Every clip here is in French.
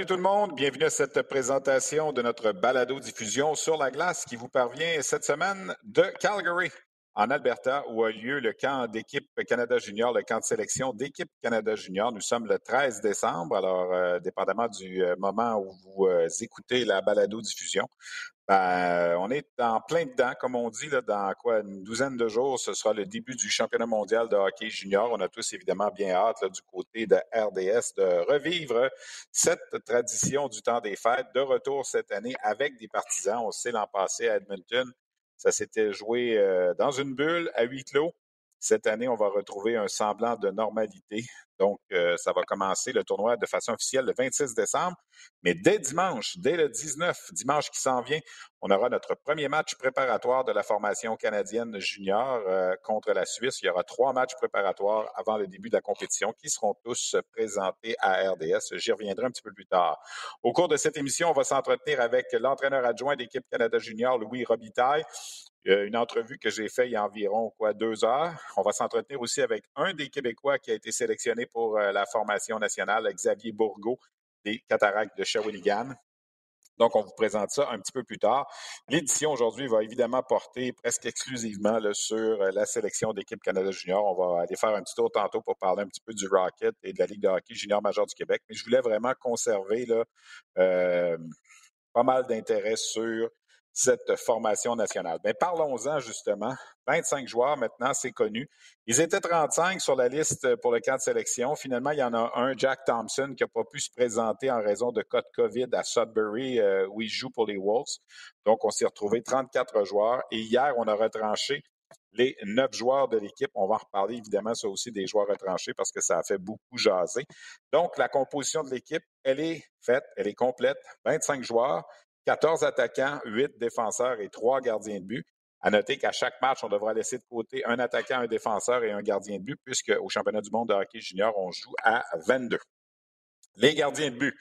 Salut tout le monde, bienvenue à cette présentation de notre balado-diffusion sur la glace qui vous parvient cette semaine de Calgary, en Alberta, où a lieu le camp d'équipe Canada Junior, le camp de sélection d'équipe Canada Junior. Nous sommes le 13 décembre, alors euh, dépendamment du euh, moment où vous euh, écoutez la balado-diffusion, ben, on est en plein dedans, comme on dit, là, dans quoi une douzaine de jours, ce sera le début du championnat mondial de hockey junior. On a tous évidemment bien hâte du côté de RDS de revivre cette tradition du temps des fêtes de retour cette année avec des partisans. On sait l'an passé à Edmonton, ça s'était joué euh, dans une bulle à huis clos. Cette année, on va retrouver un semblant de normalité. Donc, euh, ça va commencer le tournoi de façon officielle le 26 décembre. Mais dès dimanche, dès le 19, dimanche qui s'en vient, on aura notre premier match préparatoire de la formation canadienne junior euh, contre la Suisse. Il y aura trois matchs préparatoires avant le début de la compétition qui seront tous présentés à RDS. J'y reviendrai un petit peu plus tard. Au cours de cette émission, on va s'entretenir avec l'entraîneur adjoint d'équipe Canada junior, Louis Robitaille une entrevue que j'ai faite il y a environ quoi, deux heures. On va s'entretenir aussi avec un des Québécois qui a été sélectionné pour euh, la formation nationale, Xavier Bourgault, des Cataractes de Shawinigan. Donc, on vous présente ça un petit peu plus tard. L'édition aujourd'hui va évidemment porter presque exclusivement sur euh, la sélection d'équipe Canada Junior. On va aller faire un petit tour tantôt pour parler un petit peu du Rocket et de la Ligue de hockey junior majeur du Québec. Mais je voulais vraiment conserver là, euh, pas mal d'intérêt sur cette formation nationale. Mais ben, parlons-en justement. 25 joueurs maintenant, c'est connu. Ils étaient 35 sur la liste pour le camp de sélection. Finalement, il y en a un, Jack Thompson, qui n'a pas pu se présenter en raison de cas de COVID à Sudbury, euh, où il joue pour les Wolves. Donc, on s'est retrouvé 34 joueurs. Et hier, on a retranché les neuf joueurs de l'équipe. On va en reparler évidemment, ça aussi des joueurs retranchés parce que ça a fait beaucoup jaser. Donc, la composition de l'équipe, elle est faite, elle est complète. 25 joueurs. 14 attaquants, 8 défenseurs et 3 gardiens de but. À noter qu'à chaque match, on devra laisser de côté un attaquant, un défenseur et un gardien de but, puisque au championnat du monde de hockey junior, on joue à 22. Les gardiens de but.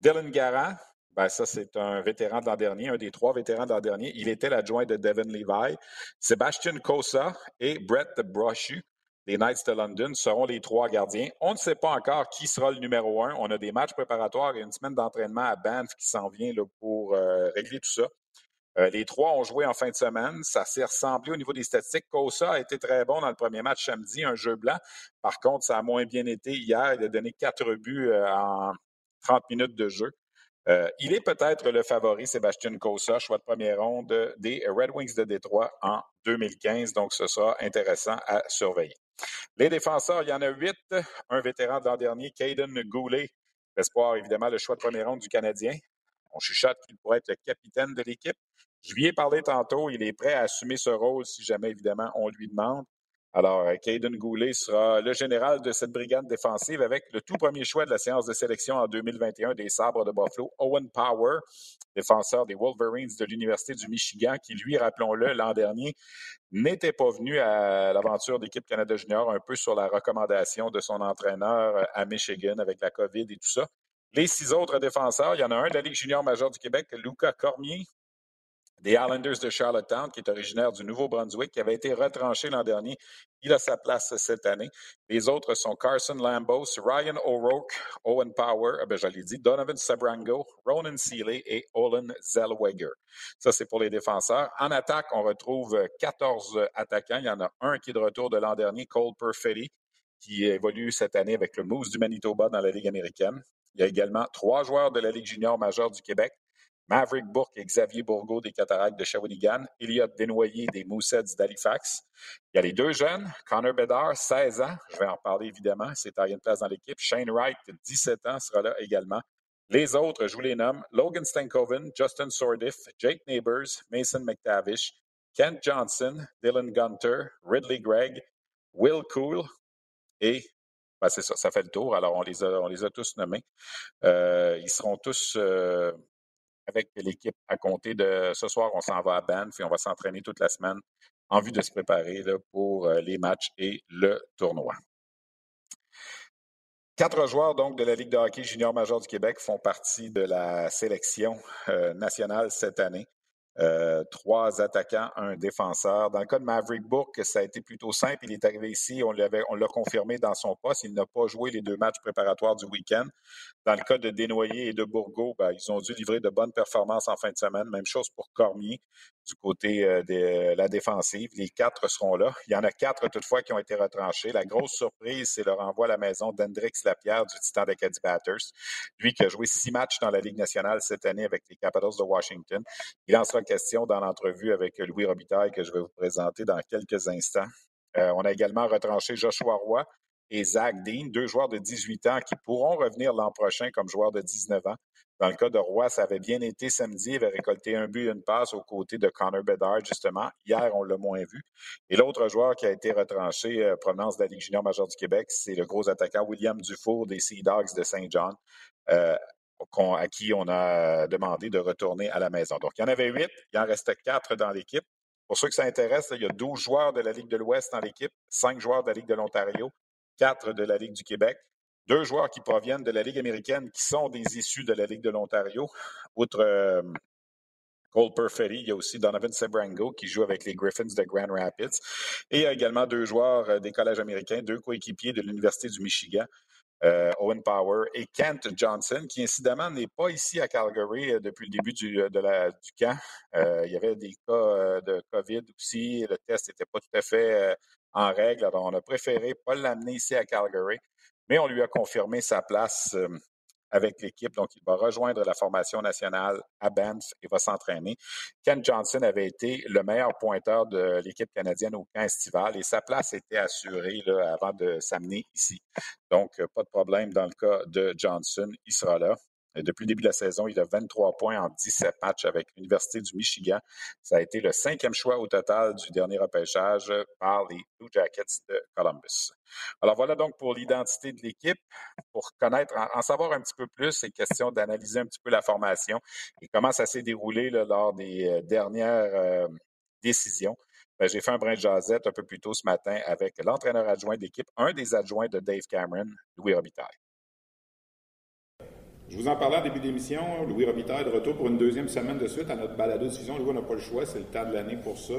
Dylan Garant, ben ça, c'est un vétéran de l'an dernier, un des trois vétérans de l'an dernier. Il était l'adjoint de Devin Levi. Sébastien Kosa et Brett Brochu les Knights de London seront les trois gardiens. On ne sait pas encore qui sera le numéro un. On a des matchs préparatoires et une semaine d'entraînement à Banff qui s'en vient pour euh, régler tout ça. Euh, les trois ont joué en fin de semaine. Ça s'est ressemblé au niveau des statistiques. Kosa a été très bon dans le premier match samedi, un jeu blanc. Par contre, ça a moins bien été hier. Il a donné quatre buts euh, en 30 minutes de jeu. il est peut-être le favori, Sébastien Kosa, choix de première ronde des Red Wings de Détroit en 2015. Donc, ce sera intéressant à surveiller. Les défenseurs, il y en a huit. Un vétéran de l'an dernier, Caden Goulet, l'espoir, évidemment, le choix de première ronde du Canadien. On chuchote qu'il pourrait être le capitaine de l'équipe. Je lui ai parlé tantôt, il est prêt à assumer ce rôle si jamais, évidemment, on lui demande. Alors, euh, Caden Goulet sera le général de cette brigade défensive avec le tout premier choix de la séance de sélection en 2021 des Sabres de Buffalo, Owen Power, défenseur des Wolverines de l'Université du Michigan, qui, lui, rappelons-le, l'an dernier, n'était pas venu à l'aventure d'équipe Canada Junior, un peu sur la recommandation de son entraîneur euh, à Michigan avec la COVID et tout ça. Les six autres défenseurs, il y en a un de la Ligue junior majeure du Québec, Luca Cormier, des Islanders de Charlottetown, qui est originaire du Nouveau-Brunswick, qui avait été retranché l'an dernier. Il a sa place cette année. Les autres sont Carson Lambos, Ryan O'Rourke, Owen Power, eh ben, je Donovan Sabrango, Ronan Seeley et Olin Zellweger. Ça, c'est pour les défenseurs. En attaque, on retrouve 14 attaquants. Il y en a un qui est de retour de l'an dernier, Cole Perfetti, qui évolue cette année avec le Moose du Manitoba dans la Ligue américaine. Il y a également trois joueurs de la Ligue junior majeure du Québec, Maverick Bourque et Xavier Bourgault des Cataractes de Shawinigan, Elliot Desnoyers des Mooseheads d'Halifax. Il y a les deux jeunes, Connor Bedard, 16 ans, je vais en parler évidemment, c'est à une place dans l'équipe. Shane Wright, 17 ans, sera là également. Les autres, je vous les nomme, Logan Stankoven, Justin Sordiff, Jake Neighbors, Mason McTavish, Kent Johnson, Dylan Gunter, Ridley Gregg, Will Cool et ben c'est ça, ça fait le tour. Alors, on les a, tous nommés. Euh, ils seront tous euh, avec l'équipe à compter de ce soir. On s'en va à Banff et on va s'entraîner toute la semaine en vue de se préparer pour euh, les matchs et le tournoi. Quatre joueurs donc de la Ligue de hockey junior major du Québec font partie de la sélection nationale cette année. Euh, trois attaquants, un défenseur. Dans le cas de Maverick Bourque, ça a été plutôt simple. Il est arrivé ici, on l'a confirmé dans son poste. Il n'a pas joué les deux matchs préparatoires du week-end. Dans le cas de Desnoyers et de Bourgault, ben, ils ont dû livrer de bonnes performances en fin de semaine. Même chose pour Cormier du côté euh, de la défensive. Les quatre seront là. Il y en a quatre toutefois qui ont été retranchés. La grosse surprise, c'est le renvoi à la maison d'Hendrix Lapierre du Titan d'Acadie Batters. Lui qui a joué six matchs dans la Ligue nationale cette année avec les Capitals de Washington. Il en sera question dans l'entrevue avec Louis Robitaille que je vais vous présenter dans quelques instants. Euh, on a également retranché Joshua Roy et Zach Dean, deux joueurs de 18 ans qui pourront revenir l'an prochain comme joueurs de 19 ans. Dans le cas de Roy, ça avait bien été samedi. Il avait récolté un but et une passe aux côtés de Connor Bedard, justement. Hier, on l'a moins vu. Et l'autre joueur qui a été retranché, euh, provenance de la Ligue junior majeure du Québec, c'est le gros attaquant William Dufour des Sea Dogs de Saint John. Euh, à qui on a demandé de retourner à la maison. Donc, il y en avait huit, il en restait quatre dans l'équipe. Pour ceux que ça intéresse, il y a 12 joueurs de la Ligue de l'Ouest dans l'équipe, cinq joueurs de la Ligue de l'Ontario, quatre de la Ligue du Québec, deux joueurs qui proviennent de la Ligue américaine qui sont des issus de la Ligue de l'Ontario. Outre euh, Cole Perfetti, il y a aussi Donovan Sebrango qui joue avec les Griffins de Grand Rapids. Et il y a également deux joueurs euh, des collèges américains, deux coéquipiers de l'Université du Michigan, euh, Owen Power et Kent Johnson, qui incidemment n'est pas ici à Calgary depuis le début du camp. il y avait des cas de COVID aussi. Le test n'était pas tout à fait en règle. Alors, on a préféré pas l'amener ici à Calgary, mais on lui a confirmé sa place avec l'équipe. Donc, il va rejoindre la formation nationale à Banff et va s'entraîner. Ken Johnson avait été le meilleur pointeur de l'équipe canadienne au camp estival et sa place était assurée avant de s'amener ici. Donc, pas de problème dans le cas de Johnson. Il sera là. Depuis le début de la saison, il a 23 points en 17 matchs avec l'Université du Michigan. Ça a été le cinquième choix au total du dernier repêchage par les Blue Jackets de Columbus. Alors voilà donc pour l'identité de l'équipe. Pour connaître, en, savoir un petit peu plus, c'est question d'analyser un petit peu la formation et comment ça s'est déroulé lors des euh, dernières euh, décisions. Ben, j'ai fait un brin de jasette un peu plus tôt ce matin avec l'entraîneur adjoint de l'équipe, un des adjoints de Dave Cameron, Louis Robitaille. Je vous en parlais en début d'émission. Louis Robitaille est de retour pour une deuxième semaine de suite à notre balado diffusion. Louis, on n'a pas le choix, c'est le temps de l'année pour ça.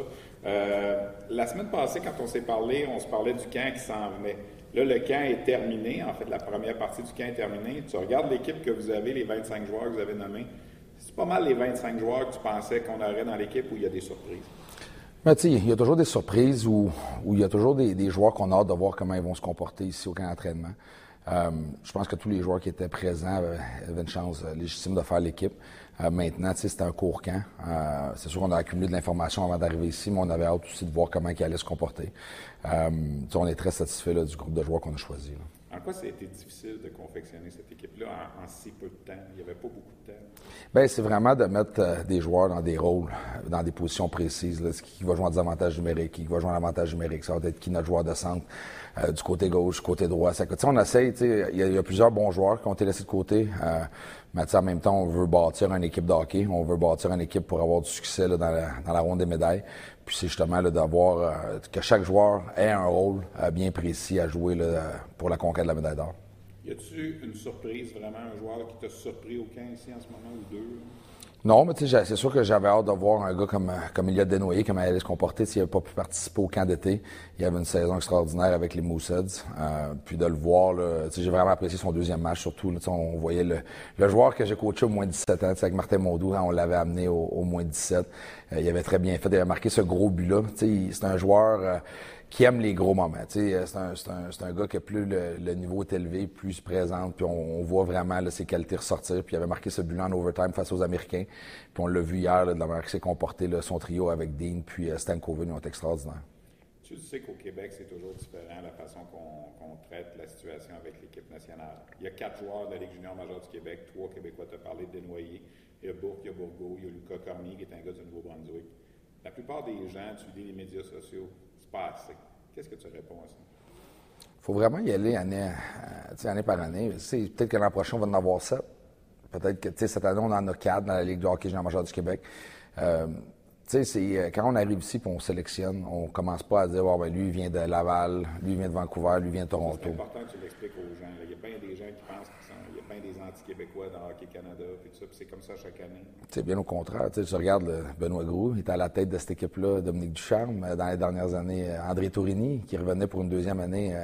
Euh, la semaine passée, quand on s'est parlé, on se parlait du camp qui s'en venait. Là, le camp est terminé. En fait, la première partie du camp est terminée. Tu regardes l'équipe que vous avez, les 25 joueurs que vous avez nommés. C'est pas mal les 25 joueurs que tu pensais qu'on aurait dans l'équipe où il y a des surprises. Ben, il y a toujours des surprises où, il y a toujours des, des joueurs qu'on a hâte de voir comment ils vont se comporter ici au camp d'entraînement. Euh, je pense que tous les joueurs qui étaient présents avaient une chance euh, légitime de faire l'équipe. Euh, maintenant, c'est un court camp. c'est sûr qu'on a accumulé de l'information avant d'arriver ici, mais on avait hâte aussi de voir comment ils allaient se comporter. on est très satisfait du groupe de joueurs qu'on a choisi. En quoi ça a été difficile de confectionner cette équipe-là en, si peu de temps? Il n'y avait pas beaucoup de temps. Bien, c'est vraiment de mettre des joueurs dans des rôles, dans des positions précises. Qui va jouer en désavantage numérique, qui va jouer en avantage numérique, ça va être qui notre joueur de centre. Euh, du côté gauche, du côté droit. Ça, on essaye, il y, a plusieurs bons joueurs qui ont été laissés de côté. Euh, mais en même temps, on veut bâtir une équipe de hockey. On veut bâtir une équipe pour avoir du succès dans, la, ronde des médailles. Puis c'est justement d'avoir euh, que chaque joueur ait un rôle bien précis à jouer pour la conquête de la médaille d'or. Y a-tu une surprise, vraiment un joueur qui t'a surpris au 15 ici en ce moment ou deux? Non, mais c'est sûr que j'avais hâte de voir un gars comme, comme Eliott Desnoyers, comment il allait se comporter s'il n'avait pas pu participer au camp d'été. Il avait une saison extraordinaire avec les Mooseheads. Euh, puis de le voir, j'ai vraiment apprécié son deuxième match, surtout. Là, on voyait le, le joueur que j'ai coaché au moins 17 ans, avec Martin Mondou, on l'avait amené au, moins 17. Euh, il avait très bien fait, il avait marqué ce gros but-là. C'est un joueur... Euh, qui aime les gros moments. C'est un, gars qui a plus le, niveau est élevé, plus se présente, puis on, voit vraiment ses qualités ressortir. Puis il avait marqué ce but en overtime face aux Américains. Puis on l'a vu hier, de la manière qu'il s'est comporté, son trio avec Dean puis euh, Stan Coven, ont été extraordinaires. Tu sais qu'au Québec, c'est toujours différent la façon qu'on traite la situation avec l'équipe nationale. Il y a quatre joueurs de la Ligue junior majeure du Québec, trois Québécois, as parlé de Desnoyers. Il y a Bourque, il y a Bourgo, il y a Lucas Cormier, qui est un gars du Nouveau-Brunswick. La plupart des gens, tu lis les médias sociaux, c'est pas assez. Qu'est-ce que tu réponds à ça? Il faut vraiment y aller année, euh, année par année. Peut-être que l'an prochain, on va en avoir sept. Peut-être que cette année, on en a quatre dans la Ligue de hockey junior majeur du Québec. Euh, tu sais, euh, quand on arrive ici et on sélectionne, on commence pas à dire, oh, ben, lui, il vient de Laval, lui, il vient de Vancouver, lui, il vient de Toronto. C'est important que tu l'expliques aux gens. Il y a bien des gens qui pensent qu'il des anti-québécois dans Hockey Canada, puis tout ça, c'est comme ça chaque année. C'est bien au contraire. Tu, sais, tu regardes Benoît Groux, il était à la tête de cette équipe-là, Dominique Ducharme, euh, dans les dernières années, André Tourini, qui revenait pour une deuxième année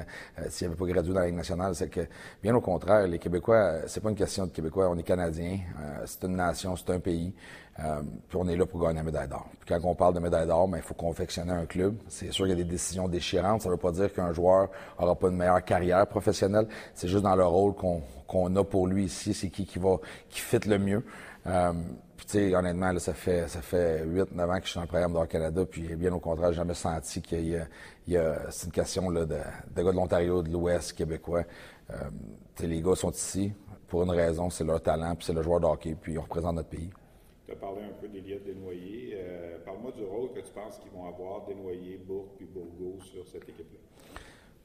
s'il n'avait pas gradué dans la Ligue nationale. C'est que, bien au contraire, les Québécois, c'est pas une question de Québécois, on est Canadiens, c'est une nation, c'est un pays. Euh, puis on est là pour gagner la médaille d'or. Puis quand on parle de médaille d'or, ben, il faut confectionner un club. C'est sûr qu'il y a des décisions déchirantes. Ça ne veut pas dire qu'un joueur n'aura pas une meilleure carrière professionnelle. C'est juste dans le rôle qu'on a pour lui ici, c'est qui qui va qui fit le mieux. Euh, puis tu sais, honnêtement, là, ça fait ça fait 8-9 ans que je suis dans le programme d'Or Canada, puis bien au contraire, j'ai jamais senti qu'il y a, il y a c'est une question là, de, de gars de l'Ontario, de l'Ouest québécois. Euh, les gars sont ici pour une raison, c'est leur talent, puis c'est le joueur de hockey, puis on représente notre pays. Tu as parlé un peu d'Eliott Desnoyers. Euh, Parle-moi du rôle que tu penses qu'ils vont avoir, Desnoyers, Bourg puis Bourgo, sur cette équipe-là.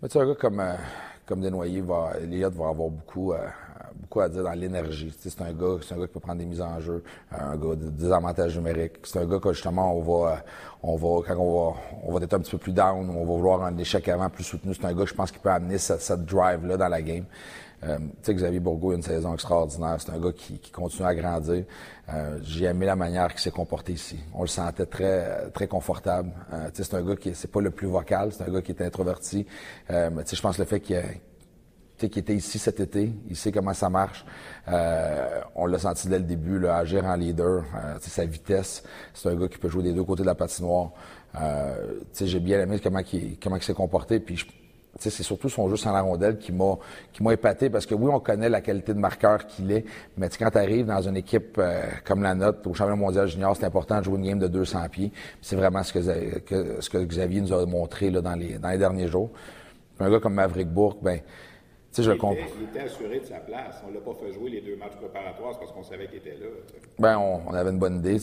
Mais tu sais, un gars comme, euh, comme Desnoyers, va, Elliott va avoir beaucoup, euh, beaucoup à dire dans l'énergie. c'est un gars, c'est un gars qui peut prendre des mises en jeu, un gars de désavantage numérique. C'est un gars que justement on va, on va, quand on va, on va être un petit peu plus down, on va vouloir un échec avant plus soutenu. C'est un gars, je pense, qui peut amener cette, cette drive-là dans la game. Euh, tu sais, Xavier Bourgault a une saison extraordinaire. C'est un gars qui, qui, continue à grandir. Euh, j'ai aimé la manière qu'il s'est comporté ici. On le sentait très très confortable. Euh, tu sais, c'est un gars qui c'est pas le plus vocal, c'est un gars qui est introverti. Euh, mais tu sais, je pense le fait qu'il qui était ici cet été, il sait comment ça marche. Euh, on l'a senti dès le début, là, agir en leader, euh, sa vitesse. C'est un gars qui peut jouer des deux côtés de la patinoire. Euh, j'ai bien aimé comment il, comment il s'est comporté. C'est surtout son jeu sans la rondelle qui m'a qui m'a épaté parce que oui, on connaît la qualité de marqueur qu'il est, mais quand tu arrives dans une équipe euh, comme la nôtre au championnat mondial junior, c'est important de jouer une game de 200 pieds. C'est vraiment ce que, ce que Xavier nous a montré là, dans les dans les derniers jours. un gars comme Maverick Bourque, ben je il, était, il était assuré de sa place. On l'a pas fait jouer les deux matchs préparatoires parce qu'on savait qu'il était là. Ben, on, avait une bonne idée.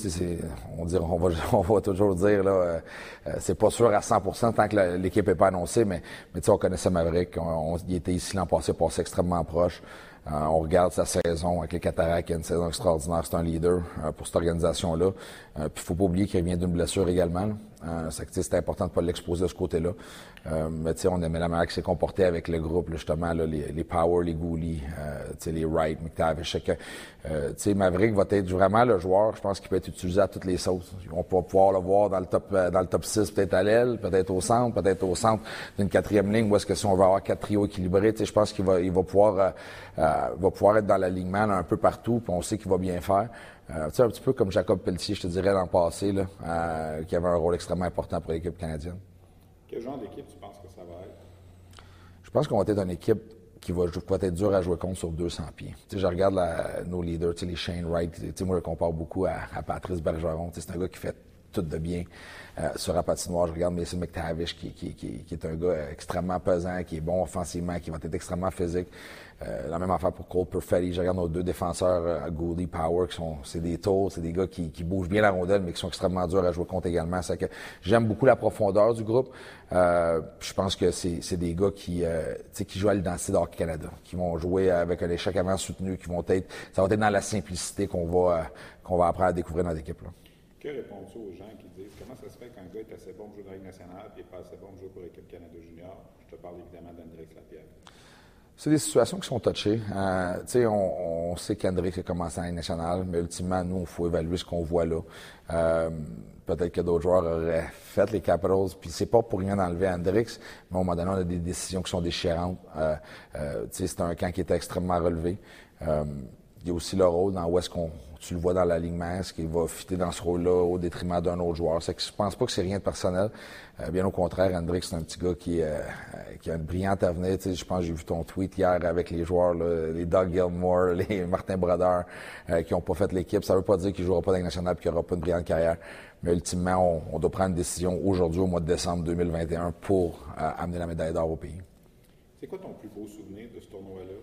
on, dit, on, va, on va toujours dire, là, euh, euh, c'est pas sûr à 100% tant que l'équipe n'est pas annoncée, mais, mais on connaissait Maverick. On, il était ici l'an passé, passé extrêmement proche. Euh, on regarde sa saison avec les Cataractes, il a une saison extraordinaire, c'est un leader pour cette organisation-là. Euh, puis faut pas oublier qu'il vient d'une blessure également. Euh, c'est important de pas l'exposer de ce côté-là. Euh, mais tu sais, on aimait la manière qu'il s'est comporté avec le groupe, justement, là, les, les Power, les Gouli, euh, les Wright, McTavish. Euh, tu sais, Maverick va être vraiment le joueur, je pense qu'il peut être utilisé à toutes les sauces. On va pouvoir le voir dans le top dans le top 6, peut-être à l'aile, peut-être au centre, peut-être au centre d'une quatrième ligne, ou est-ce que si on va avoir quatre trios équilibrés, tu sais, je pense qu'il va, il va pouvoir va pouvoir être dans l'alignement un peu partout, puis on sait qu'il va bien faire. Euh, un petit peu comme Jacob Pelletier, je te dirais, l'an passé, là, euh, qui avait un rôle extrêmement important pour l'équipe canadienne. Quel genre d'équipe tu penses que ça va être? Je pense qu'on va être une équipe qui va, être dur à jouer contre sur 200 pieds. sais, je regarde nos leaders, les Shane Wright, moi je le compare beaucoup à, Patrice Bergeron. C'est un gars qui fait tout de bien euh, sur la patinoire. Je regarde Mason McTavish, qui, qui, qui, qui, est un gars extrêmement pesant, qui est bon offensivement, qui va être extrêmement physique. Euh, la même affaire pour Cole Perfetti. Je regarde nos deux défenseurs, euh, Goldie Power, qui sont, c'est des tours, c'est des gars qui, qui, bougent bien la rondelle, mais qui sont extrêmement durs à jouer contre également. C'est que j'aime beaucoup la profondeur du groupe. Euh, je pense que c'est, c'est des gars qui, euh, qui jouent à l'identité d'Hockey Canada, qui vont jouer avec un échec avant soutenu, qui vont être, ça va être dans la simplicité qu'on va, euh, qu'on va apprendre à découvrir dans l'équipe. Là. Que réponds-tu aux gens qui disent comment ça se fait qu'un gars est assez bon pour jouer dans la Ligue nationale et pas assez bon pour jouer pour l'équipe Canada Junior? Je te parle évidemment d'André Lapierre. C'est des situations qui sont touchées. Euh, on, sait qu'André a commencé en nationale, mais ultimement, nous, il faut évaluer ce qu'on voit là. Euh, peut-être que d'autres joueurs auraient fait les Capitals, puis c'est pas pour rien enlever Hendrix, mais au moment donné, on a des décisions qui sont déchirantes. Euh, c'est un camp qui était extrêmement relevé. Il y a aussi le rôle dans où est-ce qu'on tu le vois dans l'alignement, est-ce qu'il va fitter dans ce rôle-là au détriment d'un autre joueur? C'est que je pense pas que c'est rien de personnel. Euh, bien au contraire, Hendrix, c'est un petit gars qui, euh, a une brillante avenir. Je pense que j'ai vu ton tweet hier avec les joueurs, les Doug Gilmore, les Martin Brodeur, euh, qui ont pas fait l'équipe. Ça veut pas dire qu'il jouera pas dans la nationale et qu'il aura pas une brillante carrière. Mais ultimement, on, doit prendre une décision aujourd'hui, au mois de décembre 2021, pour amener la médaille d'or au pays. C'est quoi ton plus beau souvenir de ce tournoi-là?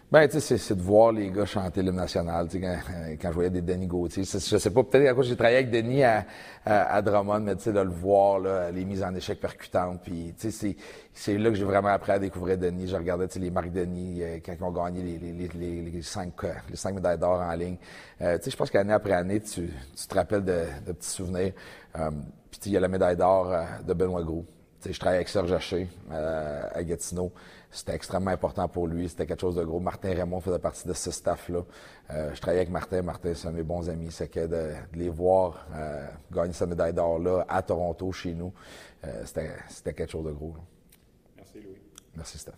Ben, tu sais, c'est de voir les gars chanter l'hymne national, tu sais, quand, euh, quand, je voyais des Denis Gauthier. Je sais pas, peut-être à cause j'ai travaillé avec Denis à, à, Drummond, mais tu sais, de le voir, là, les mises en échec percutantes, puis tu sais, c'est là que j'ai vraiment appris à découvrir Denis. Je regardais, tu sais, les marques Denis, euh, quand ils ont gagné les, les, les, les, cinq, les cinq médailles d'or en ligne. tu sais, je pense qu'année après année, tu, tu te rappelles de, de petits souvenirs. puis il y a la médaille d'or de Benoît Gros. Tu sais, je travaillais avec Serge Haché à Gatineau. C'était extrêmement important pour lui. C'était quelque chose de gros. Martin Raymond faisait partie de ce staff-là. Euh, je travaillais avec Martin. Martin, c'est un de mes bons amis. C'est que de, les voir euh, gagner sa médaille d'or-là à Toronto, chez nous, euh, c'était quelque chose de gros. Merci, Louis. Merci, Steph.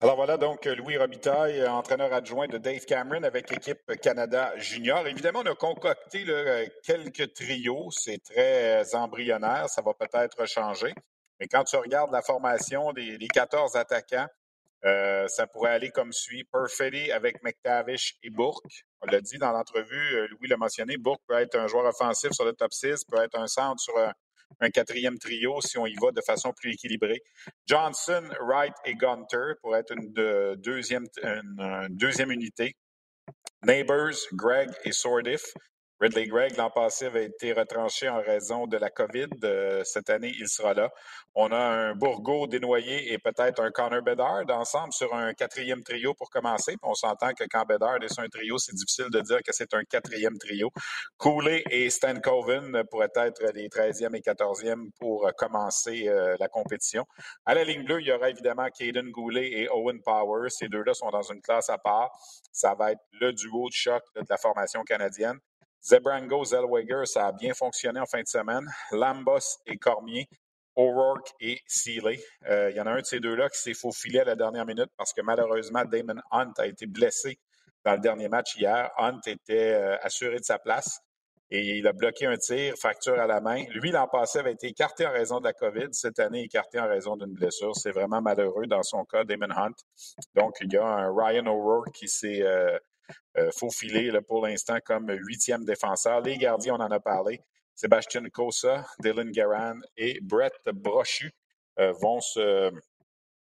Alors voilà donc Louis Robitaille, entraîneur adjoint de Dave Cameron avec l'équipe Canada Junior. Évidemment, on a concocté quelques trios. C'est très embryonnaire. Ça va peut-être changer. Mais quand tu regardes la formation des, 14 attaquants, euh, ça pourrait aller comme suit. Perfetti avec McTavish et Bourque. On l'a dit dans l'entrevue, euh, Louis l'a mentionné, Bourque peut être un joueur offensif sur le top 6, peut être un centre sur un, quatrième trio si on y va de façon plus équilibrée. Johnson, Wright et Gunter pourraient être une, deuxième, une deuxième unité. Neighbors, Greg et Sordif. Ridley Gregg, l'an passé, avait été retranché en raison de la COVID. Euh, cette année, il sera là. On a un Bourgo dénoyé et peut-être un Connor Bedard ensemble sur un quatrième trio pour commencer. on s'entend que quand Bedard est sur un trio, c'est difficile de dire que c'est un quatrième trio. Cooley et Stan Coven pourraient être les 13e et 14e pour commencer euh, la compétition. À la ligne bleue, il y aura évidemment Caden Goulet et Owen Power. Ces deux-là sont dans une classe à part. Ça va être le duo de choc de la formation canadienne. Zebrango, Zellweger, ça a bien fonctionné en fin de semaine. Lambos et Cormier, O'Rourke et Seeley. Euh, il y en a un de ces deux-là qui s'est faufilé à la dernière minute parce que malheureusement, Damon Hunt a été blessé dans le dernier match hier. Hunt était euh, assuré de sa place et il a bloqué un tir, fracture à la main. Lui, l'an passé, avait été écarté en raison de la COVID. Cette année, écarté en raison d'une blessure. C'est vraiment malheureux dans son cas, Damon Hunt. Donc, il y a un Ryan O'Rourke qui s'est euh, faufilé là, pour l'instant comme huitième défenseur. Les gardiens, on en a parlé. Sébastien Cosa, Dylan Garan et Brett Brochu euh, vont se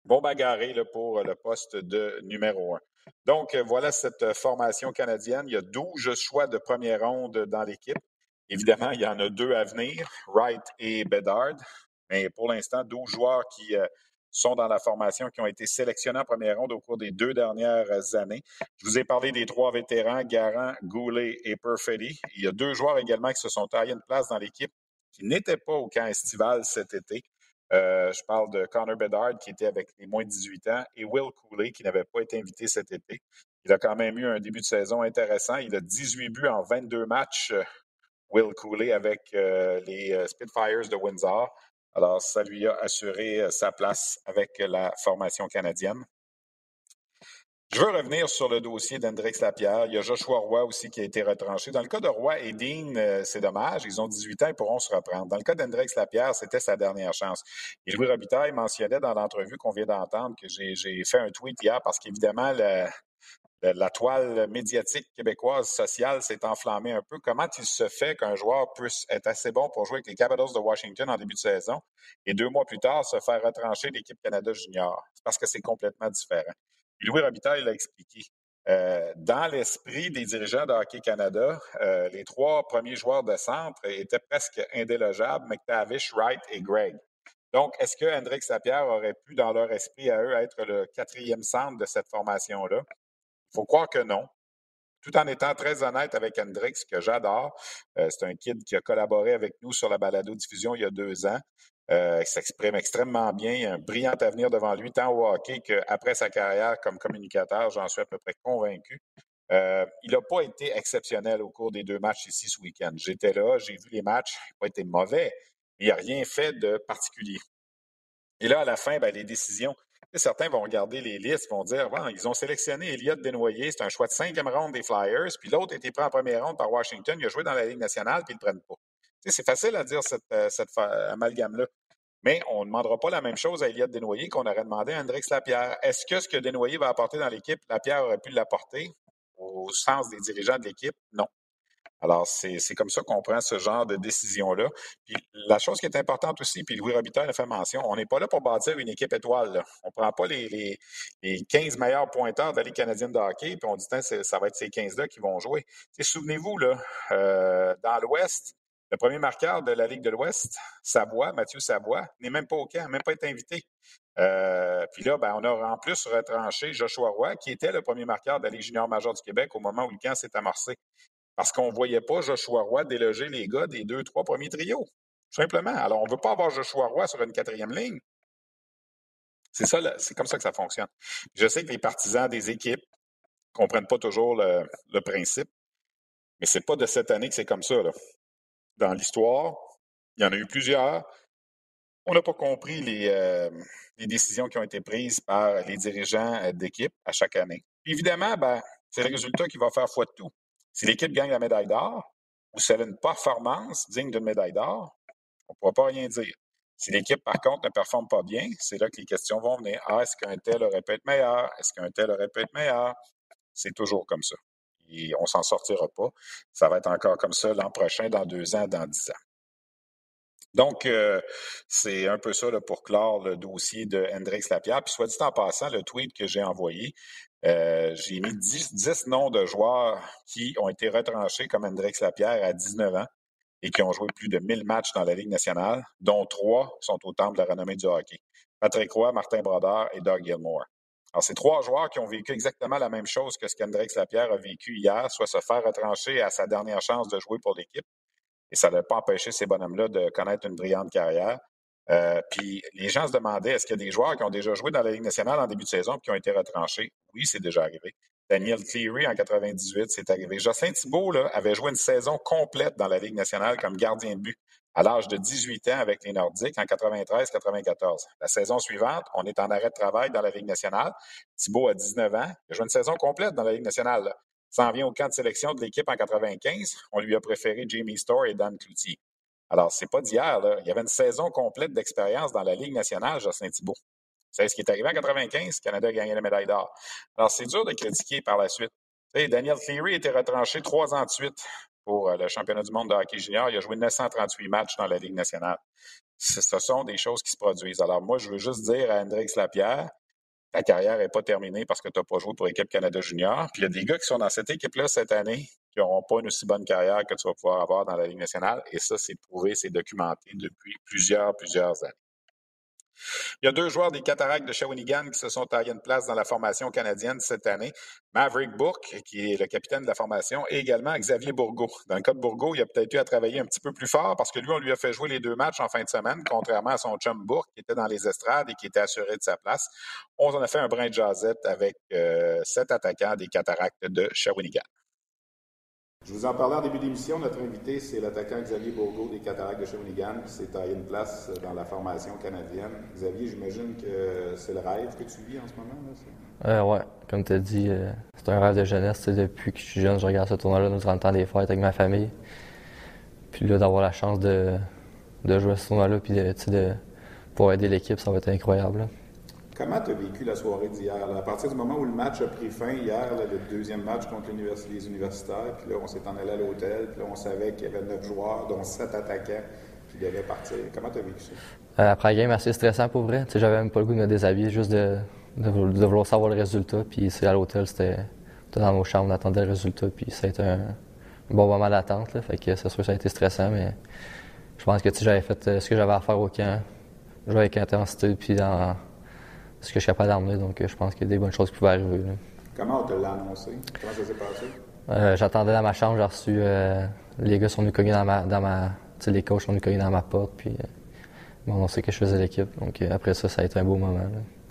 vont bagarrer pour le poste de numéro un. Donc, voilà cette formation canadienne. Il y a 12 choix de première ronde dans l'équipe. Évidemment, il y en a deux à venir, Wright et Bedard. Mais pour l'instant, 12 joueurs qui euh, sont dans la formation, qui ont été sélectionnés en première ronde au cours des deux dernières années. Je vous ai parlé des trois vétérans, Garant, Goulet et Perfetti. Il y a deux joueurs également qui se sont taillés une place dans l'équipe qui n'étaient pas au camp estival cet été. Euh, je parle de Connor Bedard qui était avec les moins de 18 ans et Will Cooley qui n'avait pas été invité cet été. Il a quand même eu un début de saison intéressant. Il a 18 buts en 22 matchs, euh, Will Cooley, avec euh, les Spitfires de Windsor. Alors, ça lui a assuré euh, sa place avec la formation canadienne. Je veux revenir sur le dossier d'Hendrix Lapierre. Il y a Joshua Roy aussi qui a été retranché. Dans le cas de Roy et Dean, euh, c'est dommage. Ils ont 18 ans, ils pourront se reprendre. Dans le cas d'Hendrix Lapierre, c'était sa dernière chance. Et Louis Robitaille mentionnait dans l'entrevue qu'on vient d'entendre que j'ai fait un tweet hier parce qu'évidemment, la toile médiatique québécoise sociale s'est enflammée un peu. Comment il se fait qu'un joueur puisse être assez bon pour jouer avec les Capitals de Washington en début de saison et deux mois plus tard se faire retrancher l'équipe Canada Junior? Parce que c'est complètement différent. Louis Robitaille l'a expliqué. Euh, dans l'esprit des dirigeants de Hockey Canada, euh, les trois premiers joueurs de centre étaient presque indélogeables, McTavish, Wright et Greg. Donc, est-ce que Hendrix Lapierre aurait pu, dans leur esprit à eux, être le quatrième centre de cette formation-là? Il faut croire que non. Tout en étant très honnête avec Hendrix, que j'adore. Euh, c'est un kid qui a collaboré avec nous sur la balado-diffusion il y a deux ans. Euh, il s'exprime extrêmement bien, un brillant avenir devant lui, tant au hockey qu'après sa carrière comme communicateur, j'en suis à peu près convaincu. Euh, il n'a pas été exceptionnel au cours des deux matchs ici ce week-end. J'étais là, j'ai vu les matchs, il n'a pas été mauvais, mais il n'a rien fait de particulier. Et là, à la fin, ben, les décisions, certains vont regarder les listes, vont dire ils ont sélectionné Elliott Desnoyers, c'est un choix de cinquième ronde des Flyers, puis l'autre a été pris en première ronde par Washington, il a joué dans la Ligue nationale, puis ils ne le prennent pas. C'est facile à dire cette, euh, amalgame-là. Mais on ne demandera pas la même chose à Elliott Desnoyers qu'on aurait demandé à Hendrix Lapierre. Est-ce que ce que Desnoyers va apporter dans l'équipe, Lapierre aurait pu l'apporter au sens des dirigeants de l'équipe? Non. Alors, c'est comme ça qu'on prend ce genre de décision-là. Puis la chose qui est importante aussi, puis Louis Robitaille a fait mention, on n'est pas là pour bâtir une équipe étoile. On ne prend pas les, les, 15 meilleurs pointeurs de la Ligue canadienne de hockey, puis on dit, ça va être ces 15-là qui vont jouer. Souvenez-vous, euh, dans l'Ouest, le premier marqueur de la Ligue de l'Ouest, Savoie, Mathieu Savoie, n'est même pas au camp, même pas été invité. Euh, puis là, ben, on a en plus retranché Joshua Roy, qui était le premier marqueur de la junior majeure du Québec au moment où le camp s'est amorcé. Parce qu'on ne voyait pas Joshua Roy déloger les gars des deux, trois premiers trios. Simplement. Alors, on ne veut pas avoir Joshua Roy sur une quatrième ligne. C'est ça, c'est comme ça que ça fonctionne. Je sais que les partisans des équipes ne comprennent pas toujours le, principe, mais ce n'est pas de cette année que c'est comme ça. Dans l'histoire. Il y en a eu plusieurs. On n'a pas compris les, euh, décisions qui ont été prises par les dirigeants euh, d'équipe à chaque année. évidemment, ben, c'est le résultat qui va faire foi de tout. Si l'équipe gagne la médaille d'or ou si elle a une performance digne d'une médaille d'or, on ne pourra pas rien dire. Si l'équipe, par contre, ne performe pas bien, c'est là que les questions vont venir. Ah, est-ce qu'un tel aurait pu être meilleur? Est-ce qu'un tel aurait pu être meilleur? C'est toujours comme ça et on s'en sortira pas. Ça va être encore comme ça l'an prochain, dans deux ans, dans dix ans. Donc, euh, c'est un peu ça pour clore le dossier de Hendrix Lapierre. Puis, soit dit en passant, le tweet que j'ai envoyé, euh, j'ai mis dix noms de joueurs qui ont été retranchés comme Hendrix Lapierre à 19 ans et qui ont joué plus de 1000 matchs dans la Ligue nationale, dont trois sont au temple de la renommée du hockey. Patrick Roy, Martin Brodeur et Doug Gilmore. Alors, c'est trois joueurs qui ont vécu exactement la même chose que ce qu'Hendrix Lapierre a vécu hier, soit se faire retrancher à sa dernière chance de jouer pour l'équipe. Et ça n'a pas empêché ces bonhommes-là de connaître une brillante carrière. Euh, puis les gens se demandaient est-ce qu'il y a des joueurs qui ont déjà joué dans la Ligue nationale en début de saison qui ont été retranchés? Oui, c'est déjà arrivé. Daniel Cleary en 98, c'est arrivé. Jocelyn Thibault là, avait joué une saison complète dans la Ligue nationale comme gardien de but à l'âge de 18 ans avec les Nordiques en 93-94. La saison suivante, on est en arrêt de travail dans la Ligue nationale. Thibault a 19 ans. Il a joué une saison complète dans la Ligue nationale. Ça en vient au camp de sélection de l'équipe en 95. On lui a préféré Jamie Storr et Dan Cloutier. Alors, c'est pas d'hier. Il y avait une saison complète d'expérience dans la Ligue nationale, Jocelyn Thibault. C'est ce qui est arrivé en 95. Canada a gagné la médaille d'or. Alors, c'est dur de critiquer par la suite. Daniel Cleary était retranché trois ans de suite pour euh, le championnat du monde de hockey junior. Il a joué 938 matchs dans la Ligue nationale. Ce sont des choses qui se produisent. Alors moi, je veux juste dire à Hendrix Lapierre, ta carrière n'est pas terminée parce que tu n'as pas joué pour l'équipe Canada Junior. Puis il y a des gars qui sont dans cette équipe-là cette année qui n'auront pas une aussi bonne carrière que tu vas pouvoir avoir dans la Ligue nationale. Et ça, c'est prouvé, c'est documenté depuis plusieurs, plusieurs années. Il y a deux joueurs des Cataractes de Shawinigan qui se sont taillés une place dans la formation canadienne cette année. Maverick Bourque, qui est le capitaine de la formation, et également Xavier Bourgault. Dans le cas de Bourgault, il a peut-être eu à travailler un petit peu plus fort parce que lui, on lui a fait jouer les deux matchs en fin de semaine, contrairement à son chum Bourque qui était dans les estrades et qui était assuré de sa place. On en a fait un brin de jazette avec euh, sept attaquants des Cataractes de Shawinigan. Je vous en parlais en début d'émission. Notre invité, c'est l'attaquant Xavier Bourgault des Cataractes de Shawinigan, qui s'est taillé une place dans la formation canadienne. Xavier, j'imagine que c'est le rêve que tu vis en ce moment. Là, euh, ouais, comme tu as dit, euh, c'est un rêve de jeunesse. Depuis que je suis jeune, je regarde ce tournoi-là nous le des fêtes avec ma famille. Puis là, d'avoir la chance de, de jouer ce tournoi-là, puis de, pouvoir aider l'équipe, ça va être incroyable. Comment tu as vécu la soirée d'hier? À partir du moment où le match a pris fin hier, le deuxième match contre les universitaires, puis là, on s'est en allé à l'hôtel, puis là, on savait qu'il y avait neuf joueurs, dont sept attaquants, qui devaient partir. Comment tu as vécu ça? Euh, après la game, assez stressant pour vrai. J'avais même pas le goût de me déshabiller, juste de, vouloir savoir le résultat. Puis c'est à l'hôtel, c'était dans nos chambres, on attendait le résultat, puis ça a été un, bon moment d'attente. Fait que c'est sûr que ça a été stressant, mais je pense que j'avais fait euh, ce que j'avais à faire au camp jouer avec intensité puis dans ce que je suis capable d'emmener. Donc, je pense qu'il y a des bonnes choses qui pouvaient arriver. Comment on te l'a annoncé? Comment ça s'est passé? Euh, j'attendais dans ma chambre, j'ai reçu. Euh, les gars sont venus cogner dans ma. Dans ma les coachs sont venus cogner dans ma porte, puis euh, ils m'ont annoncé que je faisais l'équipe. Donc après ça, ça a été un beau moment.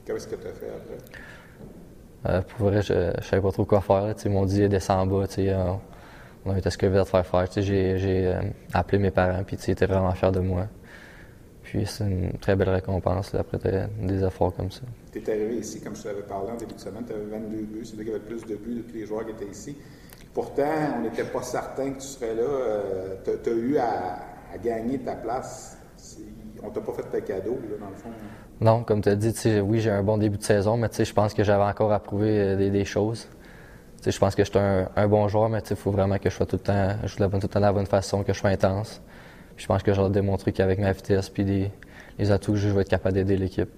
Qu'est-ce que tu as fait après? pour vrai, je ne savais pas trop quoi faire. Ils m'ont dit descends en bas. on a eu ce que de faire faire. J'ai appelé mes parents, puis ils étaient vraiment fiers de moi. Puis c'est une très belle récompense après des efforts comme ça. Tu es arrivé ici, comme je te l'avais parlé en début de semaine, tu avais 22 buts. C'est-à-dire qu'il y avait plus de buts de tous les joueurs qui étaient ici. Pourtant, on n'était pas certain que tu serais là. Euh, tu as, eu à, gagner ta place. On t'a pas fait de cadeau, là, dans le fond. Non, comme tu as dit, oui, j'ai un bon début de saison, mais je pense que j'avais encore à prouver euh, des, choses. je pense que je suis un, bon joueur, mais il faut vraiment que je sois tout le temps, je joue tout le temps de la bonne façon, que je sois intense. Je pense que j'ai démontré qu'avec ma vitesse et les atouts que je vais être capable d'aider l'équipe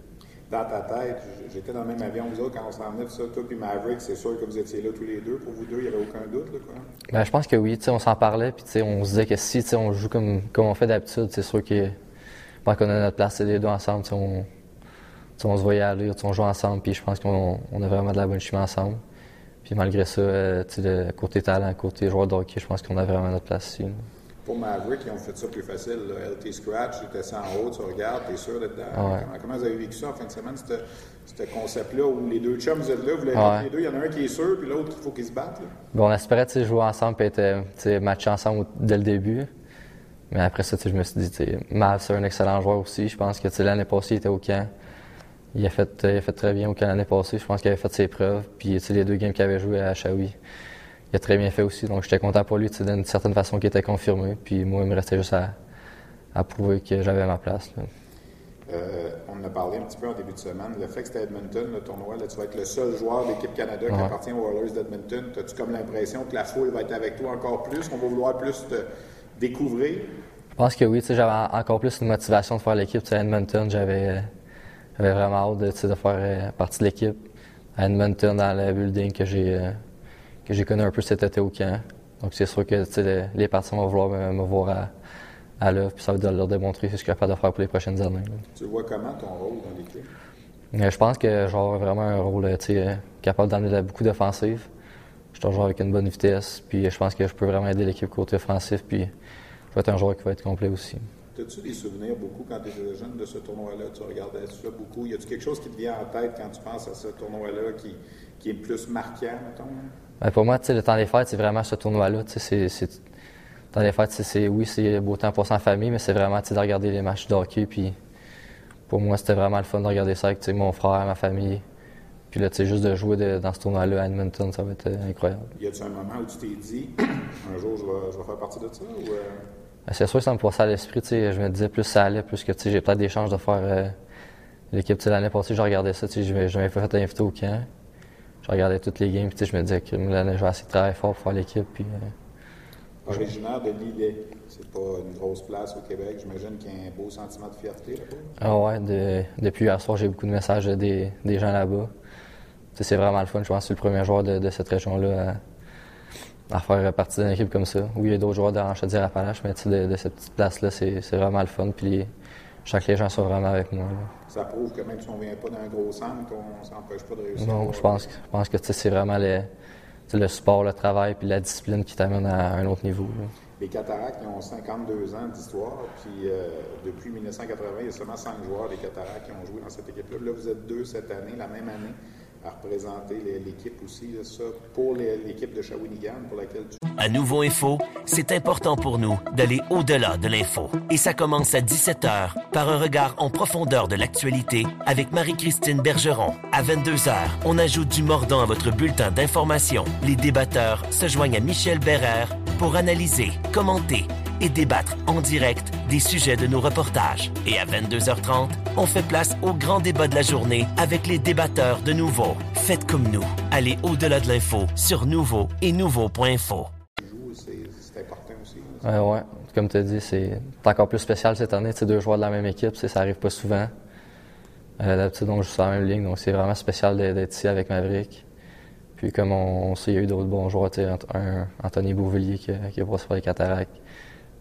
dans ta tête, j'étais dans le même avion vous autres quand on s'en venait, ça, toi puis Maverick, c'est sûr que vous étiez là tous les deux. Pour vous deux, il n'y avait aucun doute, là, quoi? Ben, je pense que oui, on s'en parlait, puis on se disait que si on joue comme, comme on fait d'habitude, c'est sûr que quand on a notre place, c'est les deux ensemble, on, on se voyait aller, on joue ensemble, puis je pense qu'on a vraiment de la bonne chimie ensemble. Puis malgré ça, euh, le côté talent, côté joueur de hockey, je pense qu'on a vraiment notre place ici pour Maverick, ils ont fait ça plus facile. LT Scratch, ça en haut, tu regardes, tu es sûr d'être dedans. Comment, vous avez vécu ça en fin de semaine, ce concept-là où les deux chums, vous êtes là, vous l'avez les deux, il y en a un qui est sûr, puis l'autre, il faut qu'ils se battent? Bon, on espérait jouer ensemble et être matcher ensemble dès le début. Mais après ça, je me suis dit, Mav, c'est un excellent joueur aussi. Je pense que l'année passée, il était au camp. Il a fait, il a fait très bien au camp l'année passée. Je pense qu'il avait fait ses preuves. Puis les deux games qu'il avait joué à Shawi, il a très bien fait aussi. Donc j'étais content pour lui d'une certaine façon qui était confirmé. Puis moi, il me restait juste à, prouver que j'avais ma place. Euh, on en a parlé un petit peu en début de semaine. Le fait que c'était Edmonton, le tournoi, là, tu vas être le seul joueur de l'équipe Canada qui appartient aux Oilers d'Edmonton. As-tu comme l'impression que la foule va être avec toi encore plus, qu'on va vouloir plus te découvrir? Je pense que oui. J'avais encore plus de motivation de faire l'équipe. À Edmonton, j'avais vraiment hâte de, de faire euh, partie de l'équipe. À Edmonton, dans le building que j'ai euh, que j'ai connu un peu cet été au camp. Donc c'est sûr que les partisans vont vouloir me, voir à, à l'œuvre, puis ça va leur démontrer ce que je suis capable de faire pour les prochaines années. Tu vois comment ton rôle dans l'équipe? Euh, je pense que j'aurai vraiment un rôle euh, capable d'amener beaucoup d'offensives. Je suis un joueur avec une bonne vitesse, puis je pense que je peux vraiment aider l'équipe côté offensif, puis je vais être un joueur qui va être complet aussi. As-tu des souvenirs beaucoup quand tu étais jeune de ce tournoi-là? Tu regardais ça beaucoup. Y a-tu quelque chose qui te vient en tête quand tu penses à ce tournoi-là qui, qui est plus marquant, mettons? Ben, pour moi, le temps des fêtes, c'est vraiment ce tournoi-là. Le temps des fêtes, c'est, oui, c'est beau temps pour sa famille, mais c'est vraiment de regarder les matchs de hockey. Puis pour moi, c'était vraiment le fun de regarder ça avec mon frère, ma famille. Puis là, juste de jouer dans ce tournoi-là à Edmonton, ça va être euh, incroyable. Y a-t-il un moment où tu t'es dit, un jour, je vais, faire partie de ça? Ou euh? ben, c'est sûr que ça me passait à l'esprit. Je me disais, plus ça allait, plus que j'ai peut-être des chances de faire euh, l'équipe. L'année passée, je regardais ça. Je m'avais fait inviter au camp je regardais toutes les games, puis je me disais que l'année, je vais de travailler fort pour faire l'équipe. Puis, euh, Originaire de Lillet, c'est pas une grosse place au Québec. J'imagine qu'il y a un beau sentiment de fierté là-bas. Ah ouais, depuis hier soir, j'ai beaucoup de messages des, des gens là-bas. C'est vraiment le fun. Je pense que c'est le premier joueur de, cette région-là à, faire partie d'une équipe comme ça. Oui, il y a d'autres joueurs de Ranchadière-Appalaches, mais de, de cette petite place-là, c'est vraiment le fun. Puis chaque que les gens sont vraiment avec moi. Ça prouve que même si on ne vient pas d'un gros centre, on ne s'empêche pas de réussir. Non, je pense, je pense que c'est vraiment le sport, le travail puis la discipline qui t'amène à un autre niveau. Les Cataractes, ils ont 52 ans d'histoire, puis euh, depuis 1980, il y a seulement 5 joueurs des Cataractes qui ont joué dans cette équipe-là. Là, vous êtes deux cette année, la même année à représenter l'équipe aussi, pour l'équipe de Shawinigan pour. À Nouveau Info, c'est important pour nous d'aller au-delà de l'info. Et ça commence à 17h par un regard en profondeur de l'actualité avec Marie-Christine Bergeron. À 22h, on ajoute du mordant à votre bulletin d'information. Les débatteurs se joignent à Michel Bérère pour analyser, commenter et débattre en direct des sujets de nos reportages. Et à 22h30, on fait place au grand débat de la journée avec les débatteurs de Nouveau. Faites comme nous. Allez au-delà de l'info sur Nouveau et Nouveau.info. C'est important aussi. Ouais, ouais. Comme tu as dit, c'est encore plus spécial cette année. C'est deux joueurs de la même équipe, ça arrive pas souvent. Euh, D'habitude, on joue sur la même ligne, donc c'est vraiment spécial d'être ici avec Maverick. Puis comme on, sait, il y a eu d'autres bons joueurs, un Anthony Bouvillier qui, qui a passé par les cataractes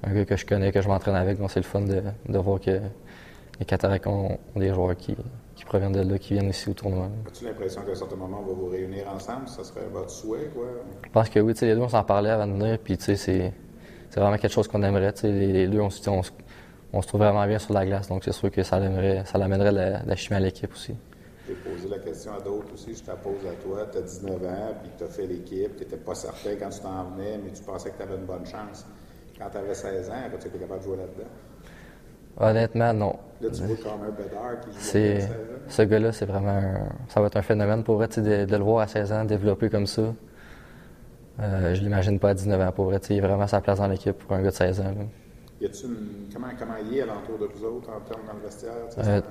un gars que je connais, que je m'entraîne avec, donc c'est le fun de, voir que les Cataractes ont, des joueurs qui, proviennent de là, qui viennent ici au tournoi. As-tu l'impression qu'à un certain moment, on va vous réunir ensemble? Ça serait votre souhait, quoi? Je pense que oui, les deux, on s'en parlait avant de venir, puis c'est vraiment quelque chose qu'on aimerait. Les, les, deux, on, on, se trouve vraiment bien sur la glace, donc c'est sûr que ça, ça l'amènerait la, la chimie à l'équipe aussi. J'ai posé la question à d'autres aussi, je te la pose à toi. Tu as 19 ans, puis tu as fait l'équipe, tu n'étais pas certain quand tu t'en venais, mais tu pensais que tu avais une bonne chance. Quand tu avais 16 ans, tu étais capable de jouer là-dedans? Honnêtement, non. Là, tu vois comme un Bedard qui joue à 16 ans. Ce gars-là, c'est vraiment un, ça va être un phénomène pour vrai, de, de, le voir à 16 ans développer comme ça. Euh, je l'imagine pas à 19 ans pour vrai. Il a vraiment sa place dans l'équipe pour un gars de 16 ans. Y a-t-il comment, comment il est alentour de vous autres en termes dans le vestiaire? Euh,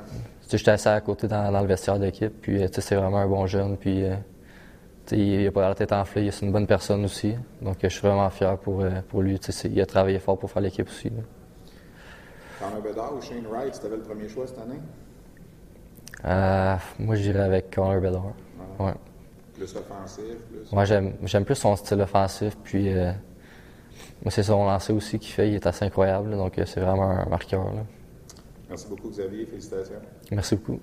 J'étais assis à côté dans, dans le vestiaire d'équipe, puis euh, c'est vraiment un bon jeune, puis euh, il n'a pas la tête enflée, c'est une bonne personne aussi. Donc je suis vraiment fier pour, euh, pour lui. Il a travaillé fort pour faire l'équipe aussi. Connor Bedard ou Shane Wright, c'était le premier choix cette année? Euh, moi, j'irais avec Connor Bedard. Ouais. Plus offensif? Plus... Moi, j'aime plus son style offensif, puis moi, c'est son lancer aussi qui fait, il est assez incroyable, donc c'est vraiment un marqueur. Là. Merci beaucoup, Xavier. Félicitations. Merci beaucoup.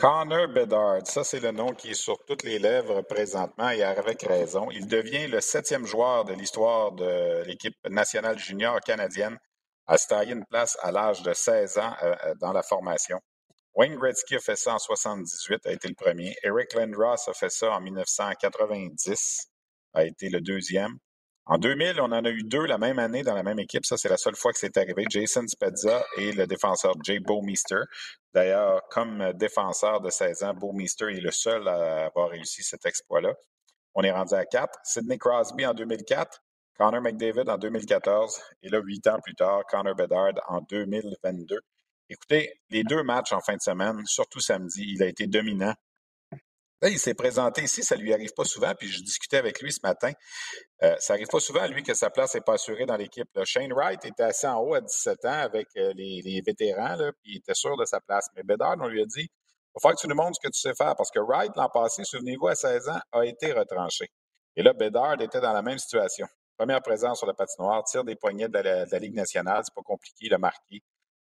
Connor Bedard, ça c'est le nom qui est sur toutes les lèvres présentement et avec raison. Il devient le septième joueur de l'histoire de l'équipe nationale junior canadienne à se tailler une place à l'âge de 16 ans euh, euh, dans la formation. Wayne Gretzky a fait ça en 78, a été le premier. Eric Lindros a fait ça en 1990, a été le deuxième. En 2000, on en a eu deux la même année dans la même équipe. Ça, c'est la seule fois que c'est arrivé. Jason Spezza et le défenseur Jay Bowmeister. D'ailleurs, comme défenseur de 16 ans, Bowmeister est le seul à avoir réussi cet exploit-là. On est rendu à quatre. Sidney Crosby en 2004, Connor McDavid en 2014 et là, huit ans plus tard, Connor Bedard en 2022. Écoutez, les deux matchs en fin de semaine, surtout samedi, il a été dominant. Là, il s'est présenté ici, ça lui arrive pas souvent, puis je discutais avec lui ce matin. Euh, ça arrive pas souvent, lui, que sa place n'est pas assurée dans l'équipe. Shane Wright était assez en haut à 17 ans avec euh, les, vétérans, là, puis il était sûr de sa place. Mais Bedard, on lui a dit, il va falloir que tu nous montres ce que tu sais faire, parce que Wright, l'an passé, souvenez-vous, à 16 ans, a été retranché. Et là, Bedard était dans la même situation. Première présence sur la patinoire, tire des poignets de la, de la Ligue nationale, c'est pas compliqué, il a marqué.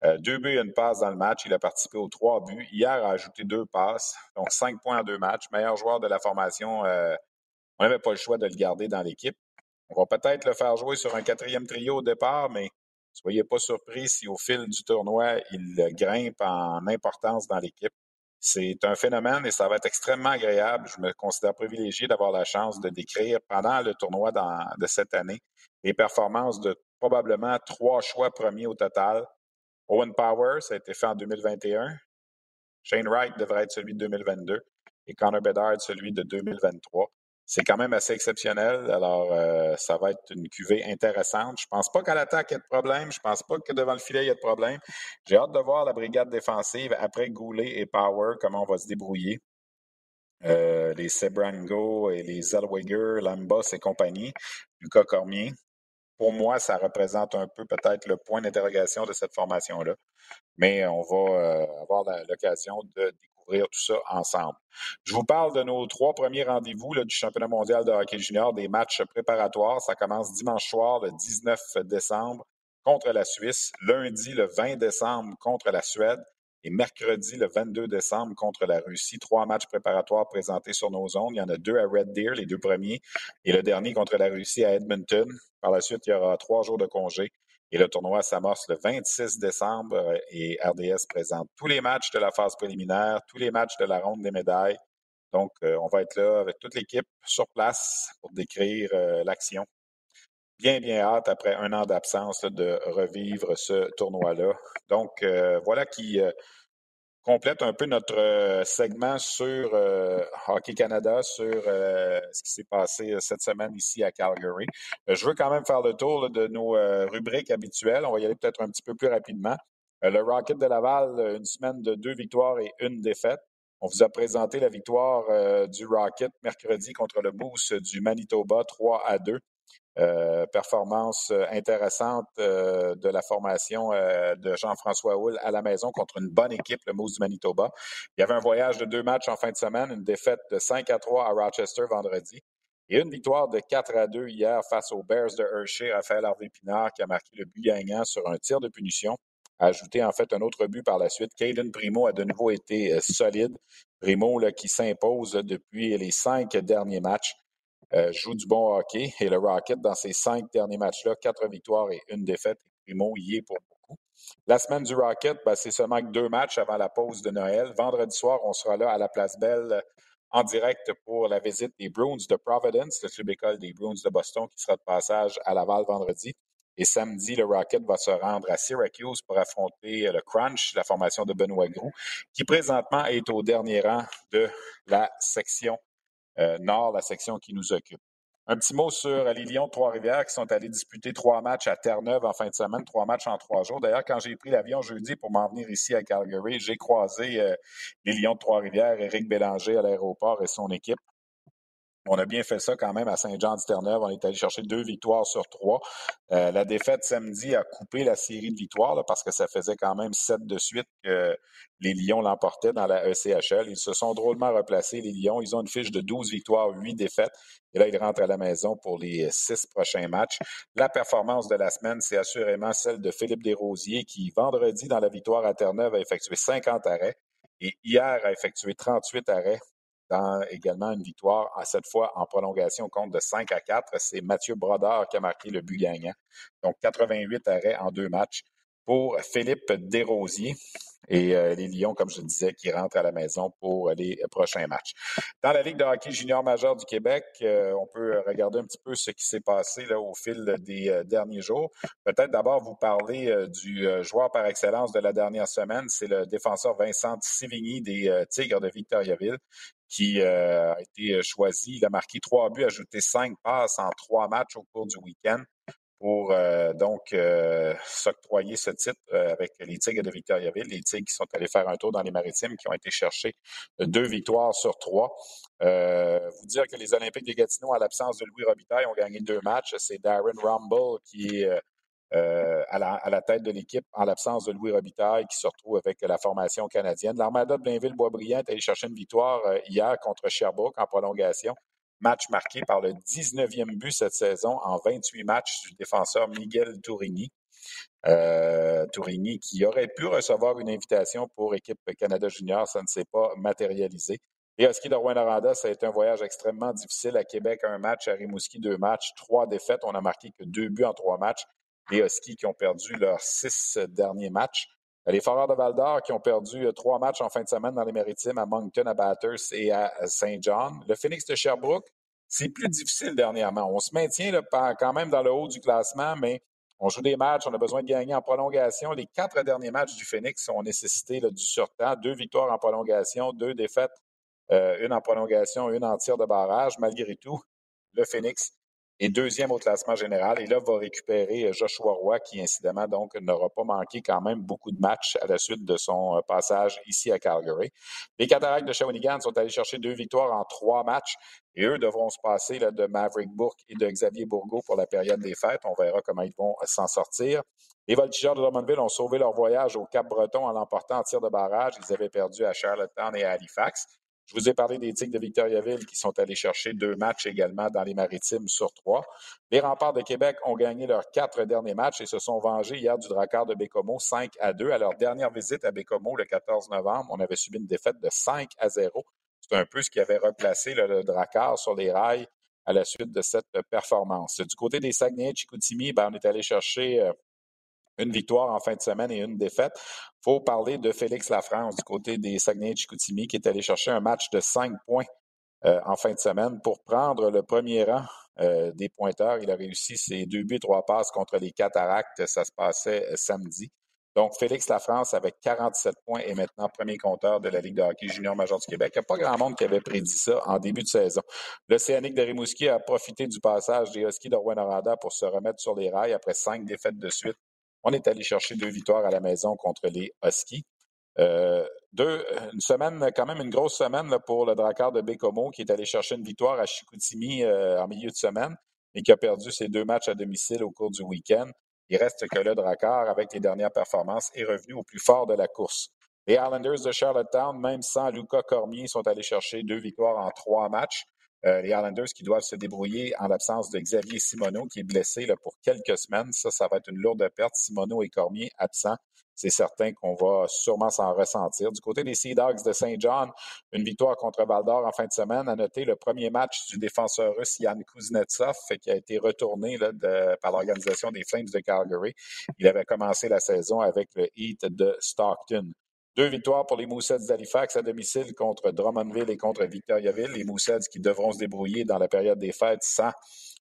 Euh, deux buts et une passe dans le match. Il a participé aux trois buts. Hier, a ajouté deux passes, donc cinq points en deux matchs. Meilleur joueur de la formation. Euh, on n'avait pas le choix de le garder dans l'équipe. On va peut-être le faire jouer sur un quatrième trio au départ, mais soyez pas surpris si au fil du tournoi, il grimpe en importance dans l'équipe. C'est un phénomène et ça va être extrêmement agréable. Je me considère privilégié d'avoir la chance de décrire pendant le tournoi de cette année les performances de probablement trois choix premiers au total Owen Power, ça a été fait en 2021. Shane Wright devrait être celui de 2022 et Connor Bedard celui de 2023. C'est quand même assez exceptionnel. Alors, euh, ça va être une cuvée intéressante. Je pense pas qu'à l'attaque, il y ait de problème. Je pense pas que devant le filet, il y ait de problème. J'ai hâte de voir la brigade défensive après Goulet et Power, comment on va se débrouiller. Euh, les Sebrango et les Zellweger, Lambos et compagnie, Lucas Cormier pour moi, ça représente un peu peut-être le point d'interrogation de cette formation-là. Mais on va euh, avoir l'occasion de découvrir tout ça ensemble. Je vous parle de nos trois premiers rendez-vous du championnat mondial de hockey junior, des matchs préparatoires. Ça commence dimanche soir, le 19 décembre, contre la Suisse, lundi, le 20 décembre, contre la Suède, et mercredi, le 22 décembre, contre la Russie. Trois matchs préparatoires présentés sur nos zones. Il y en a deux à Red Deer, les deux premiers, et le dernier contre la Russie à Edmonton. Par la suite, il y aura trois jours de congé. Et le tournoi s'amorce le 26 décembre et RDS présente tous les matchs de la phase préliminaire, tous les matchs de la ronde des médailles. Donc, euh, on va être là avec toute l'équipe sur place pour décrire euh, l'action. Bien, bien hâte, après un an d'absence, de revivre ce tournoi-là. Donc, voilà qui complète un peu notre euh, segment sur euh, Hockey Canada, sur euh, ce qui s'est passé cette semaine ici à Calgary. je veux quand même faire le tour de nos rubriques habituelles. On va y aller peut-être un petit peu plus rapidement. le Rocket de Laval, une semaine de deux victoires et une défaite. On vous a présenté la victoire du Rocket mercredi contre le Moose du Manitoba 3 à 2. Euh, performance euh, intéressante euh, de la formation de Jean-François Houle à la maison contre une bonne équipe, le Moose du Manitoba. Il y avait un voyage de deux matchs en fin de semaine, une défaite de 5 à 3 à Rochester vendredi et une victoire de 4 à 2 hier face aux Bears de Hershey. Raphaël Harvey Pinard qui a marqué le but gagnant sur un tir de punition ajouté en fait un autre but par la suite. Caden Primo a de nouveau été solide. Primo là, qui s'impose depuis les cinq derniers matchs. Joue du bon hockey et le Rocket, dans ces cinq derniers matchs-là, quatre victoires et une défaite. Primo y est pour beaucoup. La semaine du Rocket, ben, c'est seulement deux matchs avant la pause de Noël. Vendredi soir, on sera là à la Place Belle en direct pour la visite des Bruins de Providence, le club école des Bruins de Boston qui sera de passage à Laval vendredi. Et samedi, le Rocket va se rendre à Syracuse pour affronter le Crunch, la formation de Benoît Groux, qui présentement est au dernier rang de la section euh, nord, la section qui nous occupe. Un petit mot sur les Lions de Trois-Rivières qui sont allés disputer trois matchs à Terre-Neuve en fin de semaine, trois matchs en trois jours. D'ailleurs, quand j'ai pris l'avion jeudi pour m'en venir ici à Calgary, j'ai croisé euh, les Lions de Trois-Rivières, Éric Bélanger à l'aéroport et son équipe. On a bien fait ça quand même à Saint-Jean-du-Terre-Neuve. On est allé chercher deux victoires sur trois. Euh, la défaite samedi a coupé la série de victoires parce que ça faisait quand même sept de suite que les Lions l'emportaient dans la ECHL. Ils se sont drôlement replacés, les Lions. Ils ont une fiche de 12 victoires, 8 défaites. Et là, ils rentrent à la maison pour les six prochains matchs. La performance de la semaine, c'est assurément celle de Philippe Desrosiers qui, vendredi, dans la victoire à Terre-Neuve, a effectué 50 arrêts. Et hier, a effectué 38 arrêts également une victoire, cette fois en prolongation, compte de 5 à 4. C'est Mathieu Brodeur qui a marqué le but gagnant. Donc, 88 arrêts en deux matchs pour Philippe Desrosiers et euh, les Lions, comme je disais, qui rentrent à la maison pour les prochains matchs. Dans la Ligue de hockey junior majeur du Québec, euh, on peut regarder un petit peu ce qui s'est passé au fil des euh, derniers jours. Peut-être d'abord vous parler du joueur par excellence de la dernière semaine. C'est le défenseur Vincent Sivigny des Tigres de Victoriaville qui a été choisi. Il a marqué trois buts, ajouté cinq passes en trois matchs au cours du week-end pour euh, donc euh, s'octroyer ce titre euh, avec les Tigres de Victoriaville, les Tigres qui sont allés faire un tour dans les maritimes, qui ont été chercher deux victoires sur trois. vous dire que les Olympiques de Gatineau, à l'absence de Louis Robitaille, ont gagné deux matchs. C'est Darren Rumble qui est à la, tête de l'équipe en l'absence de Louis Robitaille qui se retrouve avec la formation canadienne. L'Armada de Blainville-Boisbriand est allé chercher une victoire hier contre Sherbrooke en prolongation match marqué par le 19e but cette saison en 28 matchs du défenseur Miguel Tourigny. Euh, Tourigny qui aurait pu recevoir une invitation pour équipe Canada Junior, ça ne s'est pas matérialisé. Et à ski de Rouen-Noranda, ça a été un voyage extrêmement difficile. À Québec, un match. À Rimouski, deux matchs. Trois défaites. On a marqué que deux buts en trois matchs. Les Huskies qui ont perdu leurs six derniers matchs. Les Foreurs de Val-d'Or qui ont perdu euh, trois matchs en fin de semaine dans les Maritimes à Moncton, à Bathurst et à Saint John. Le Phoenix de Sherbrooke, c'est plus difficile dernièrement. On se maintient quand même dans le haut du classement, mais on joue des matchs, on a besoin de gagner en prolongation. Les quatre derniers matchs du Phoenix ont nécessité du surtemps, deux victoires en prolongation, deux défaites, euh, une en prolongation, une en tir de barrage. Malgré tout, le Phoenix et deuxième au classement général. Et là, va récupérer euh, Joshua Roy, qui incidemment donc n'aura pas manqué quand même beaucoup de matchs à la suite de son euh, passage ici à Calgary. Les Cataractes de Shawinigan sont allés chercher deux victoires en trois matchs. Et eux devront se passer de Maverick Bourque et de Xavier Bourgault pour la période des fêtes. On verra comment ils vont s'en sortir. Les Voltigeurs de Drummondville ont sauvé leur voyage au Cap-Breton en l'emportant en tir de barrage. Ils avaient perdu à Charlottetown et à Halifax. Je vous ai parlé des Tigres de Victoriaville qui sont allés chercher deux matchs également dans les maritimes sur trois. Les Remparts de Québec ont gagné leurs quatre derniers matchs et se sont vengés hier du Drakkar de Bécomo 5 à 2. À leur dernière visite à Bécomo le 14 novembre, on avait subi une défaite de 5 à 0. C'est un peu ce qui avait replacé le, le sur les rails à la suite de cette performance. Du côté des Saguenay-Chicoutimi, ben, on est allé chercher euh, une victoire en fin de semaine et une défaite. Faut parler de Félix Lafrance du côté des Saguenay-Chicoutimi qui est allé chercher un match de cinq points euh, en fin de semaine pour prendre le premier rang euh, des pointeurs. Il a réussi ses deux buts, trois passes contre les Cataractes. Ça se passait euh, samedi. Donc, Félix Lafrance, avec 47 points, est maintenant premier compteur de la Ligue de hockey junior major du Québec. Il n'y a pas grand monde qui avait prédit ça en début de saison. L'Océanique de Rimouski a profité du passage des Huskies de rouen pour se remettre sur les rails après cinq défaites de suite on est allé chercher deux victoires à la maison contre les Huskies. Euh, deux, une semaine, quand même une grosse semaine pour le Drakkar de Bécomo qui est allé chercher une victoire à Chicoutimi euh, en milieu de semaine et qui a perdu ses deux matchs à domicile au cours du week-end. Il reste que le Drakkar, avec les dernières performances, est revenu au plus fort de la course. Les Islanders de Charlottetown, même sans Luca Cormier, sont allés chercher deux victoires en trois matchs. Euh, les Islanders qui doivent se débrouiller en l'absence de Xavier Simoneau, qui est blessé pour quelques semaines. Ça, ça va être une lourde perte. Simoneau et Cormier absents. C'est certain qu'on va sûrement s'en ressentir. Du côté des Sea Dogs de Saint John, une victoire contre Val d'Or en fin de semaine. À noter le premier match du défenseur russe Yann Kuznetsov, qui a été retourné par l'organisation des Flames de Calgary. Il avait commencé la saison avec le Heat de Stockton. Deux victoires pour les Moussets d'Halifax à domicile contre Drummondville et contre Victoriaville. Les Moussets qui devront se débrouiller dans la période des fêtes sans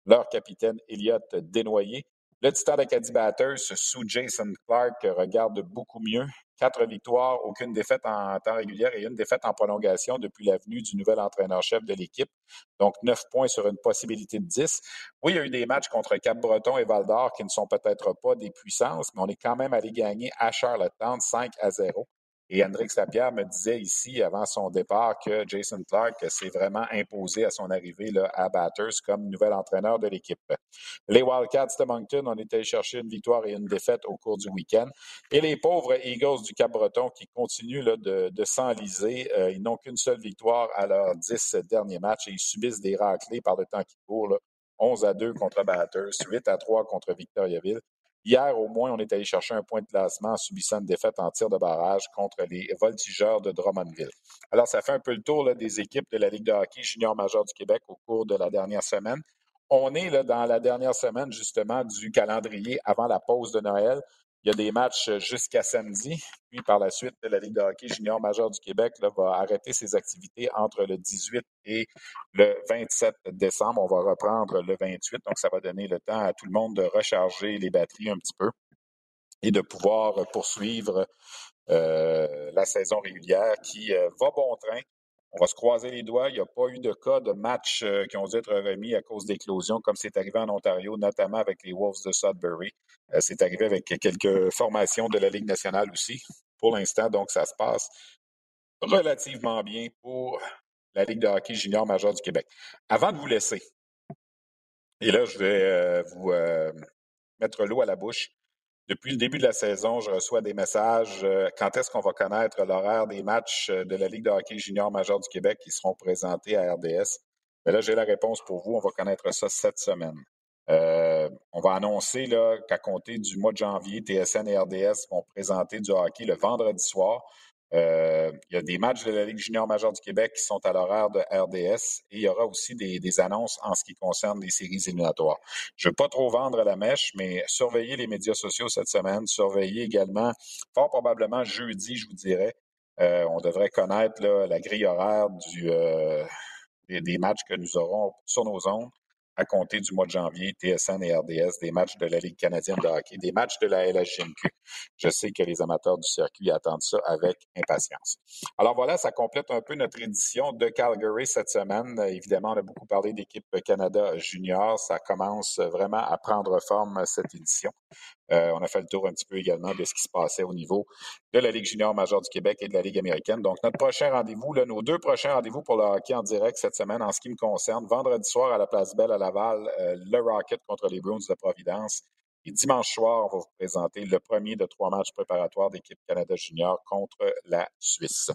leur capitaine Elliott Desnoyers. Le Titan d'Acadie Batters sous Jason Clark regarde beaucoup mieux. Quatre victoires, aucune défaite en temps régulier et une défaite en prolongation depuis l'avenue du nouvel entraîneur-chef de l'équipe. Donc, neuf points sur une possibilité de dix. Oui, il y a eu des matchs contre Cap-Breton et Val-d'Or qui ne sont peut-être pas des puissances, mais on est quand même allé gagner à Charlottetown 5 à 0. Et Hendrix Lapierre me disait ici, avant son départ, que Jason Clark s'est vraiment imposé à son arrivée là, à Batters comme nouvel entraîneur de l'équipe. Les Wildcats de Moncton ont été chercher une victoire et une défaite au cours du week-end. Et les pauvres Eagles du Cap-Breton qui continuent là, de, de s'enliser. Euh, ils n'ont qu'une seule victoire à leurs dix derniers matchs et ils subissent des raclés par le temps qui court. Là. 11 à 2 contre Batters, 8 à 3 contre Victoriaville. Hier, au moins, on est allé chercher un point de classement en subissant une défaite en tir de barrage contre les voltigeurs de Drummondville. Alors, ça fait un peu le tour des équipes de la Ligue de hockey junior majeur du Québec au cours de la dernière semaine. On est dans la dernière semaine, justement, du calendrier avant la pause de Noël. Il y a des matchs euh, jusqu'à samedi. Puis par la suite, la Ligue de hockey junior majeur du Québec va arrêter ses activités entre le 18 et le 27 décembre. On va reprendre le 28. Donc, ça va donner le temps à tout le monde de recharger les batteries un petit peu et de pouvoir poursuivre euh, la saison régulière qui euh, va bon train. On va se croiser les doigts. Il n'y a pas eu de cas de match euh, qui ont dû être remis à cause d'éclosions, comme c'est arrivé en Ontario, notamment avec les Wolves de Sudbury. Euh, c'est arrivé avec quelques formations de la Ligue nationale aussi. Pour l'instant, donc, ça se passe relativement bien pour la Ligue de hockey junior majeur du Québec. Avant de vous laisser, et là, je vais euh, vous mettre l'eau à la bouche. Depuis le début de la saison, je reçois des messages. Euh, quand est-ce qu'on va connaître l'horaire des matchs euh, de la Ligue de hockey junior majeur du Québec qui seront présentés à RDS? Mais là, j'ai la réponse pour vous. On va connaître ça cette semaine. Euh, on va annoncer qu'à compter du mois de janvier, TSN et RDS vont présenter du hockey le vendredi soir. Euh, il y a des matchs de la Ligue junior majeure du Québec qui sont à l'horaire de RDS et il y aura aussi des, annonces en ce qui concerne les séries éliminatoires. Je ne veux pas trop vendre la mèche, mais surveillez les médias sociaux cette semaine. Surveillez également, fort probablement jeudi, je vous dirais, euh, on devrait connaître la grille horaire euh, des, matchs que nous aurons sur nos ondes à compter du mois de janvier, TSN et RDS, des matchs de la Ligue canadienne de hockey, des matchs de la LHJMQ. Je sais que les amateurs du circuit attendent ça avec impatience. Alors voilà, ça complète un peu notre édition de Calgary cette semaine. Évidemment, on a beaucoup parlé d'équipe Canada junior. Ça commence vraiment à prendre forme cette édition. Euh, on a fait le tour un petit peu également de ce qui se passait au niveau de la Ligue junior majeure du Québec et de la Ligue américaine. Donc, notre prochain rendez-vous, nos deux prochains rendez-vous pour le hockey en direct cette semaine, en ce qui me concerne, vendredi soir à la Place Belle à Laval, euh, le Rocket contre les Bruins de Providence. Et dimanche soir, on va vous présenter le premier de trois matchs préparatoires d'équipe Canada Junior contre la Suisse.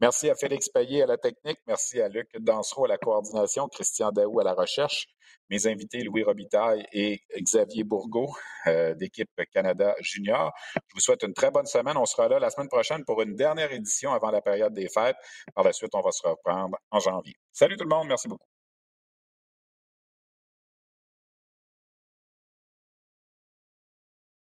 Merci à Félix Payet à la technique. Merci à Luc Dansereau à la coordination, Christian Daou à la recherche. Mes invités, Louis Robitaille et Xavier Bourgault euh, d'équipe Canada Junior. Je vous souhaite une très bonne semaine. On sera là la semaine prochaine pour une dernière édition avant la période des fêtes. Par la suite, on va se reprendre en janvier. Salut tout le monde. Merci beaucoup.